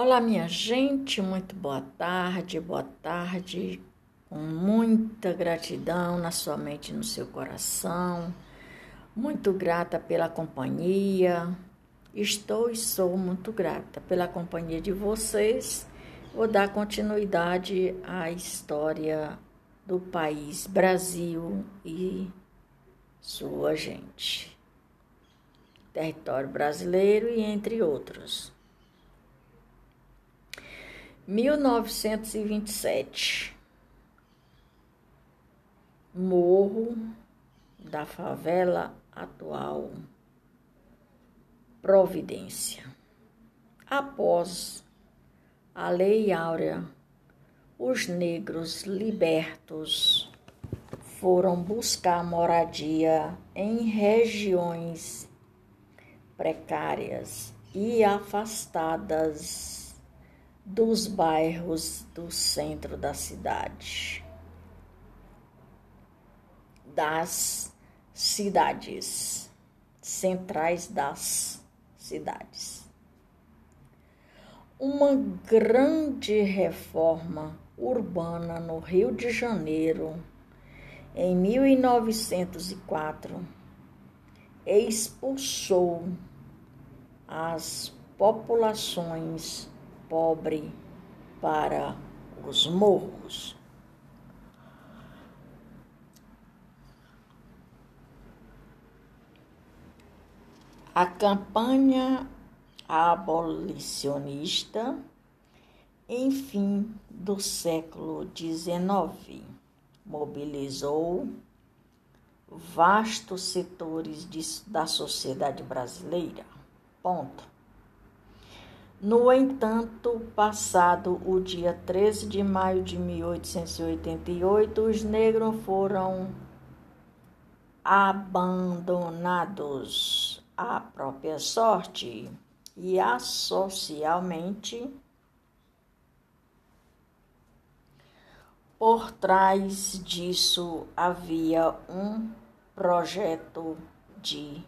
Olá, minha gente, muito boa tarde, boa tarde, com muita gratidão na sua mente e no seu coração, muito grata pela companhia, estou e sou muito grata pela companhia de vocês. Vou dar continuidade à história do país Brasil e sua gente, território brasileiro e entre outros. 1927. Morro da favela atual Providência. Após a Lei Áurea, os negros libertos foram buscar moradia em regiões precárias e afastadas dos bairros do centro da cidade, das cidades, centrais das cidades. Uma grande reforma urbana no Rio de Janeiro, em 1904, expulsou as populações pobre para os morros. A campanha abolicionista, enfim, do século XIX, mobilizou vastos setores de, da sociedade brasileira. Ponto. No entanto, passado o dia 13 de maio de 1888, os negros foram abandonados à própria sorte e asocialmente por trás disso havia um projeto de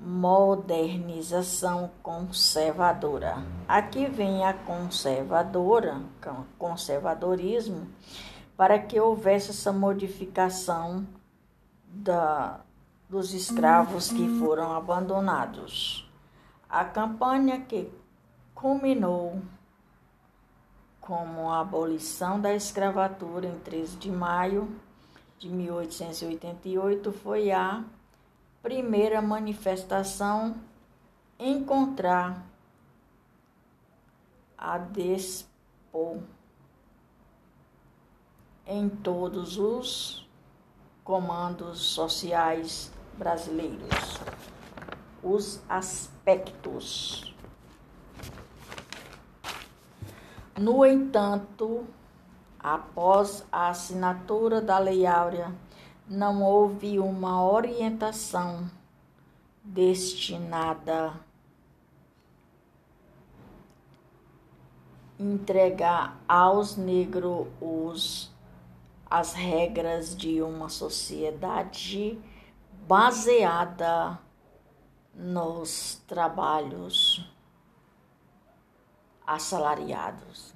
modernização conservadora. Aqui vem a conservadora, conservadorismo, para que houvesse essa modificação da, dos escravos que foram abandonados. A campanha que culminou como a abolição da escravatura em 13 de maio de 1888 foi a primeira manifestação encontrar a despo em todos os comandos sociais brasileiros, os aspectos. No entanto, após a assinatura da Lei Áurea não houve uma orientação destinada entregar aos negros os, as regras de uma sociedade baseada nos trabalhos assalariados.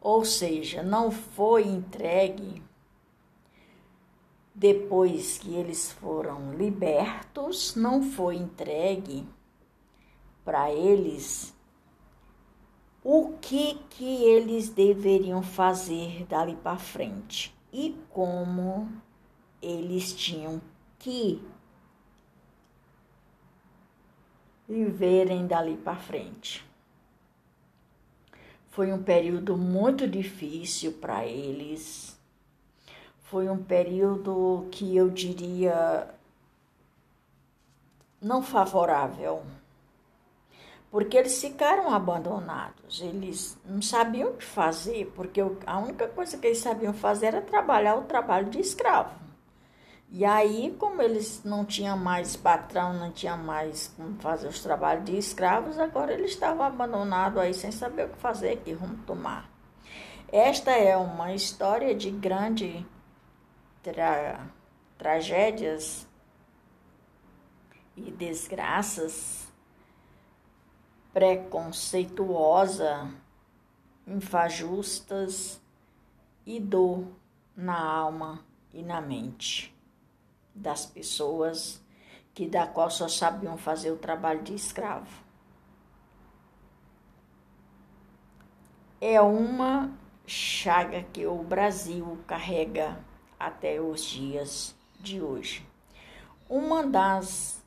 Ou seja, não foi entregue depois que eles foram libertos, não foi entregue para eles o que que eles deveriam fazer dali para frente e como eles tinham que viverem dali para frente. Foi um período muito difícil para eles foi um período que eu diria não favorável, porque eles ficaram abandonados, eles não sabiam o que fazer, porque a única coisa que eles sabiam fazer era trabalhar o trabalho de escravo. E aí, como eles não tinham mais patrão, não tinham mais como fazer os trabalhos de escravos, agora eles estavam abandonados aí sem saber o que fazer, que rumo tomar. Esta é uma história de grande tra tragédias e desgraças preconceituosa, infajustas e dor na alma e na mente das pessoas que da qual só sabiam fazer o trabalho de escravo. É uma chaga que o Brasil carrega até os dias de hoje. Uma das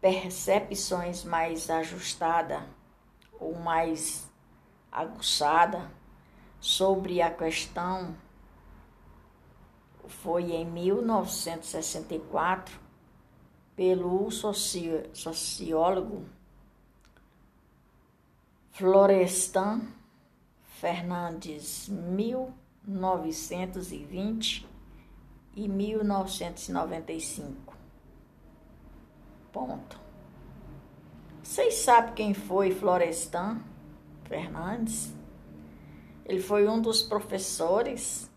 percepções mais ajustada ou mais aguçada sobre a questão foi em 1964 pelo sociólogo Florestan Fernandes, 1920 e 1995. Ponto. Vocês sabem quem foi Florestan Fernandes? Ele foi um dos professores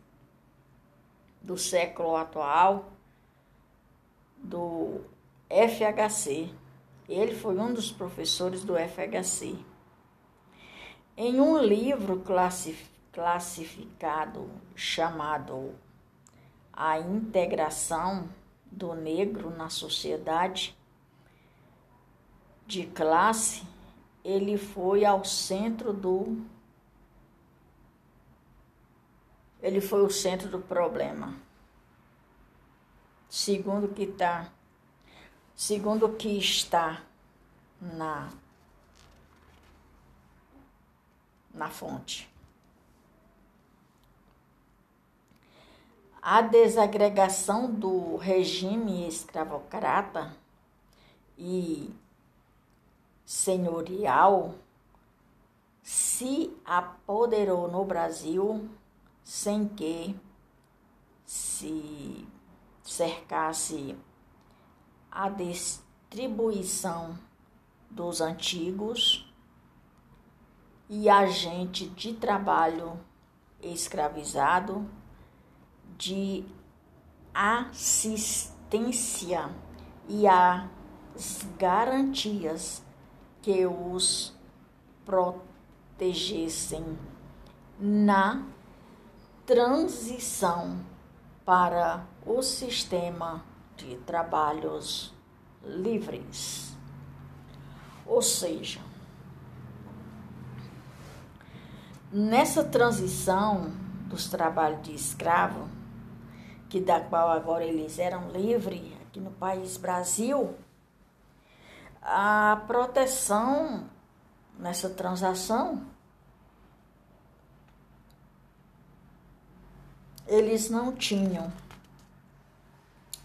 do século atual do FHC. Ele foi um dos professores do FHC. Em um livro classificado chamado A Integração do Negro na Sociedade de Classe, ele foi ao centro do ele foi o centro do problema. Segundo que tá, segundo que está na na fonte. A desagregação do regime escravocrata e senhorial se apoderou no Brasil sem que se cercasse a distribuição dos antigos e agente de trabalho escravizado de assistência e as garantias que os protegessem na transição para o sistema de trabalhos livres. Ou seja, nessa transição dos trabalhos de escravo, que da qual agora eles eram livres aqui no país Brasil, a proteção nessa transação eles não tinham.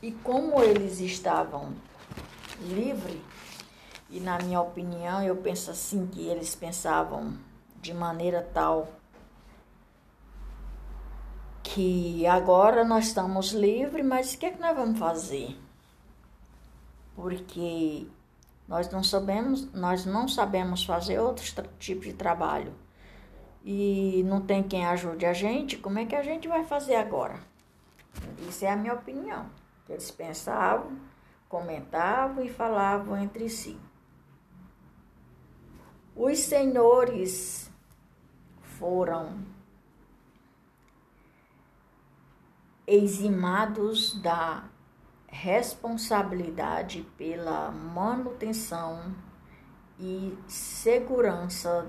E como eles estavam livres, e na minha opinião, eu penso assim que eles pensavam de maneira tal que agora nós estamos livres, mas o que é que nós vamos fazer? Porque nós não sabemos, nós não sabemos fazer outros tipos de trabalho e não tem quem ajude a gente, como é que a gente vai fazer agora? Isso é a minha opinião. Eles pensavam, comentavam e falavam entre si. Os senhores foram eximados da responsabilidade pela manutenção e segurança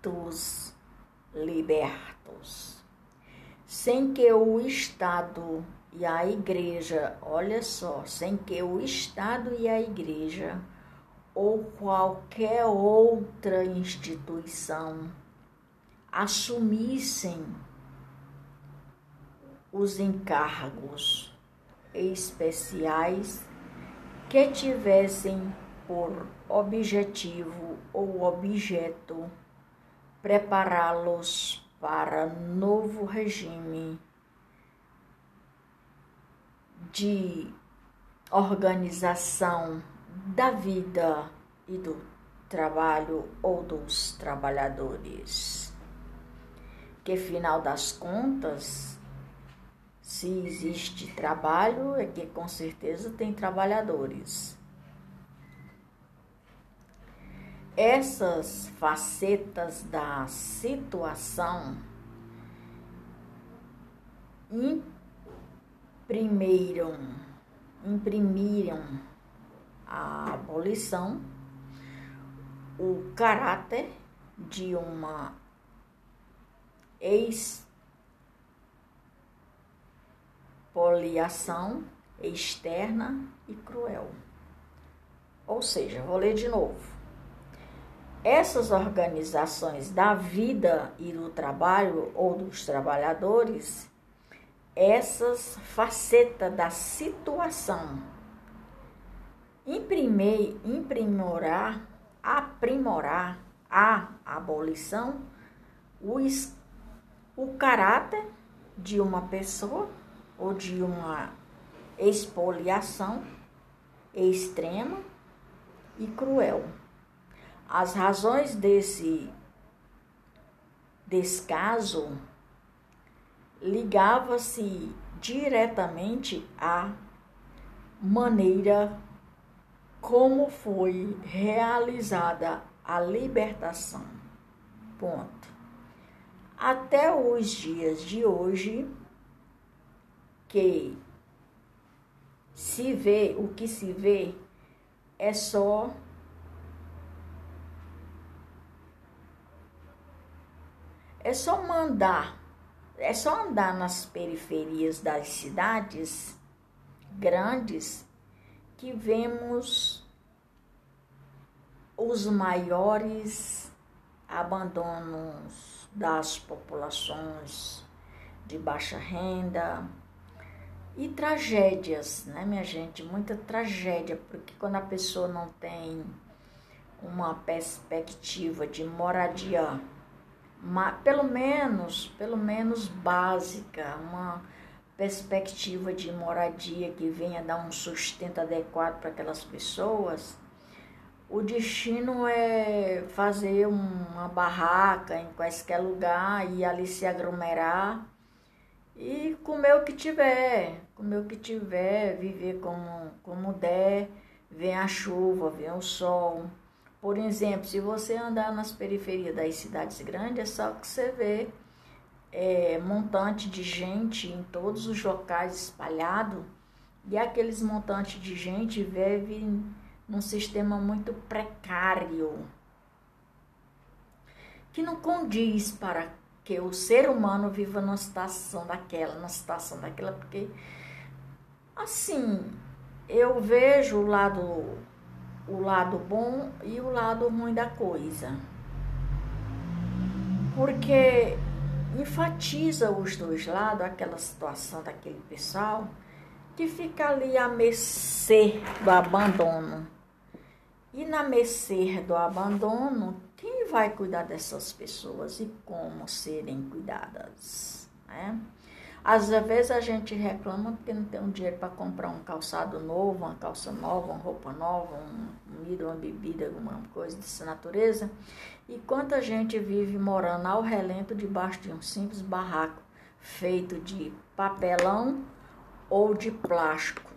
dos libertos, sem que o Estado e a Igreja, olha só, sem que o Estado e a Igreja ou qualquer outra instituição assumissem os encargos especiais que tivessem por objetivo ou objeto prepará-los para novo regime de organização da vida e do trabalho ou dos trabalhadores. Que final das contas, se existe trabalho, é que com certeza tem trabalhadores. essas facetas da situação imprimiram, imprimiram a abolição, o caráter de uma expoliação externa e cruel. Ou seja, vou ler de novo. Essas organizações da vida e do trabalho ou dos trabalhadores, essas facetas da situação, imprimir, imprimorar, aprimorar a abolição, o, o caráter de uma pessoa ou de uma expoliação extrema e cruel. As razões desse descaso ligava-se diretamente à maneira como foi realizada a libertação. Ponto. Até os dias de hoje, que se vê, o que se vê é só é só mandar, é só andar nas periferias das cidades grandes que vemos os maiores abandonos das populações de baixa renda e tragédias, né, minha gente? Muita tragédia, porque quando a pessoa não tem uma perspectiva de moradia, pelo menos, pelo menos básica, uma perspectiva de moradia que venha dar um sustento adequado para aquelas pessoas, o destino é fazer uma barraca em quaisquer lugar e ali se aglomerar e comer o que tiver, comer o que tiver, viver como, como der, vem a chuva, vem o sol. Por exemplo, se você andar nas periferias das cidades grandes, é só que você vê é, montante de gente em todos os locais espalhado e aqueles montantes de gente vivem num sistema muito precário que não condiz para que o ser humano viva numa situação daquela, numa situação daquela, porque assim eu vejo o lado o lado bom e o lado ruim da coisa. Porque enfatiza os dois lados, aquela situação daquele pessoal que fica ali a mercê do abandono. E na mercê do abandono, quem vai cuidar dessas pessoas e como serem cuidadas? Né? Às vezes a gente reclama porque não tem um dinheiro para comprar um calçado novo, uma calça nova, uma roupa nova, um comida, uma bebida, alguma coisa dessa natureza. E quanta gente vive morando ao relento debaixo de um simples barraco feito de papelão ou de plástico.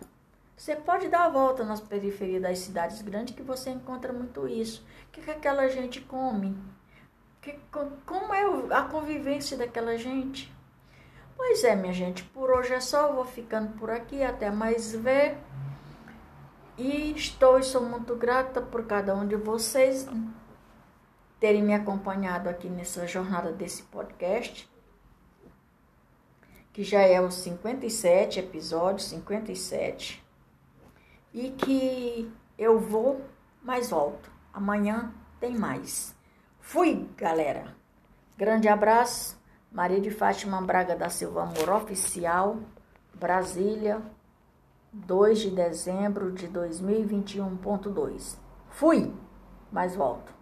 Você pode dar a volta nas periferias das cidades grandes que você encontra muito isso. O que, que aquela gente come? Que, como é a convivência daquela gente? Pois é, minha gente, por hoje é só. Eu vou ficando por aqui. Até mais ver. E estou e sou muito grata por cada um de vocês terem me acompanhado aqui nessa jornada desse podcast, que já é o 57 episódio, 57, e que eu vou, mas volto. Amanhã tem mais. Fui, galera. Grande abraço. Maria de Fátima Braga da Silva Amor Oficial, Brasília, 2 de dezembro de 2021.2. Fui, mas volto.